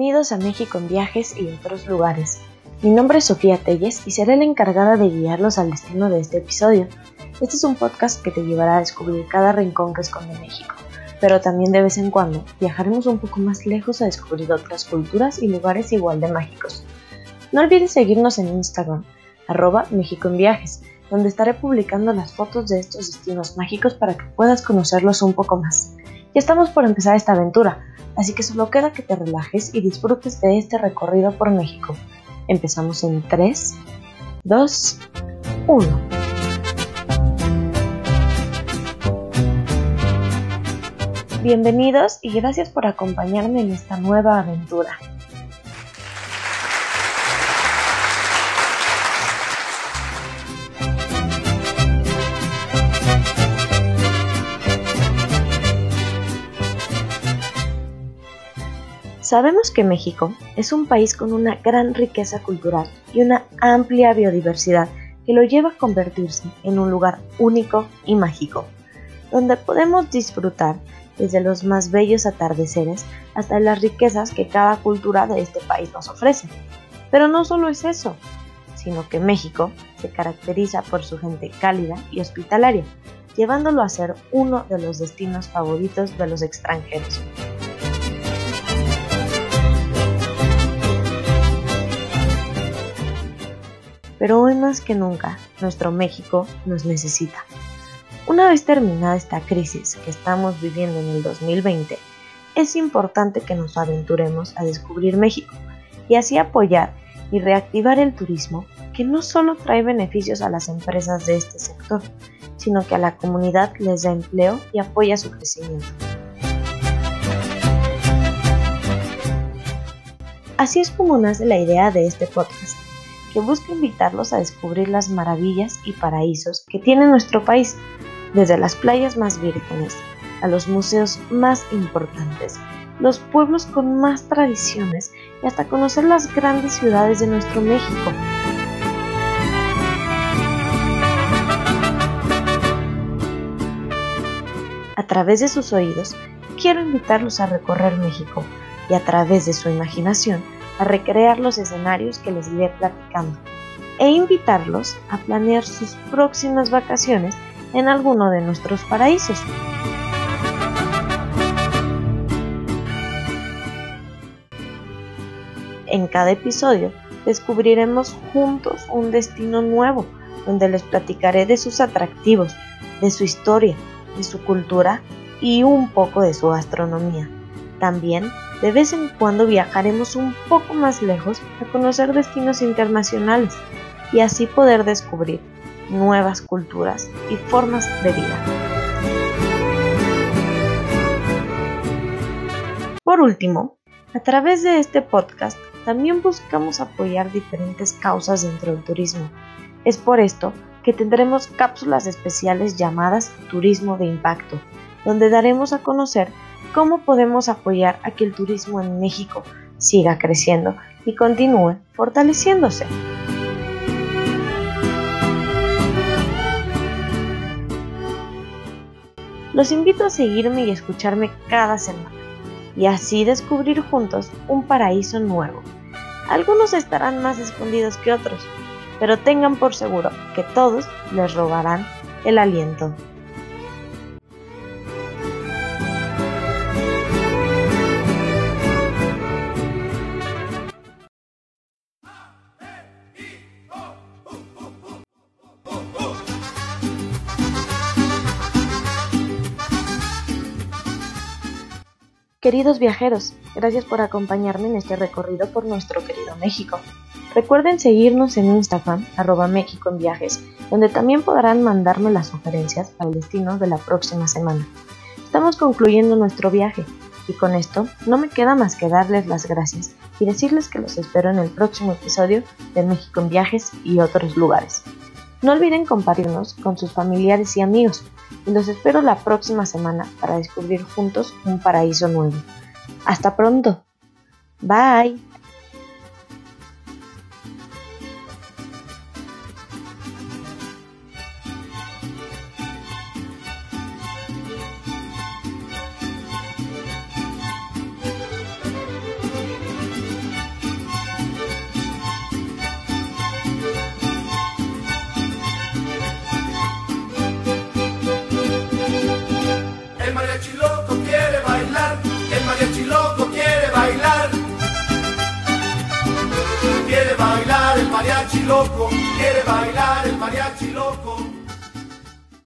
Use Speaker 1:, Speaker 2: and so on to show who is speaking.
Speaker 1: Bienvenidos a México en viajes y otros lugares. Mi nombre es Sofía Telles y seré la encargada de guiarlos al destino de este episodio. Este es un podcast que te llevará a descubrir cada rincón que esconde México, pero también de vez en cuando viajaremos un poco más lejos a descubrir otras culturas y lugares igual de mágicos. No olvides seguirnos en Instagram, arroba México en viajes, donde estaré publicando las fotos de estos destinos mágicos para que puedas conocerlos un poco más. Ya estamos por empezar esta aventura, así que solo queda que te relajes y disfrutes de este recorrido por México. Empezamos en 3, 2, 1. Bienvenidos y gracias por acompañarme en esta nueva aventura. Sabemos que México es un país con una gran riqueza cultural y una amplia biodiversidad que lo lleva a convertirse en un lugar único y mágico, donde podemos disfrutar desde los más bellos atardeceres hasta las riquezas que cada cultura de este país nos ofrece. Pero no solo es eso, sino que México se caracteriza por su gente cálida y hospitalaria, llevándolo a ser uno de los destinos favoritos de los extranjeros. Pero hoy más que nunca nuestro México nos necesita. Una vez terminada esta crisis que estamos viviendo en el 2020, es importante que nos aventuremos a descubrir México y así apoyar y reactivar el turismo que no solo trae beneficios a las empresas de este sector, sino que a la comunidad les da empleo y apoya su crecimiento. Así es como nace la idea de este podcast que busca invitarlos a descubrir las maravillas y paraísos que tiene nuestro país, desde las playas más vírgenes a los museos más importantes, los pueblos con más tradiciones y hasta conocer las grandes ciudades de nuestro México. A través de sus oídos, quiero invitarlos a recorrer México y a través de su imaginación, a recrear los escenarios que les iré platicando e invitarlos a planear sus próximas vacaciones en alguno de nuestros paraísos. En cada episodio descubriremos juntos un destino nuevo donde les platicaré de sus atractivos, de su historia, de su cultura y un poco de su gastronomía. También de vez en cuando viajaremos un poco más lejos a conocer destinos internacionales y así poder descubrir nuevas culturas y formas de vida. Por último, a través de este podcast también buscamos apoyar diferentes causas dentro del turismo. Es por esto que tendremos cápsulas especiales llamadas Turismo de Impacto, donde daremos a conocer cómo podemos apoyar a que el turismo en México siga creciendo y continúe fortaleciéndose. Los invito a seguirme y escucharme cada semana y así descubrir juntos un paraíso nuevo. Algunos estarán más escondidos que otros, pero tengan por seguro que todos les robarán el aliento. Queridos viajeros, gracias por acompañarme en este recorrido por nuestro querido México. Recuerden seguirnos en Instagram, arroba México en Viajes, donde también podrán mandarme las sugerencias al destino de la próxima semana. Estamos concluyendo nuestro viaje y con esto no me queda más que darles las gracias y decirles que los espero en el próximo episodio de México en Viajes y otros lugares. No olviden compartirnos con sus familiares y amigos y los espero la próxima semana para descubrir juntos un paraíso nuevo. Hasta pronto. Bye.
Speaker 2: loco quiere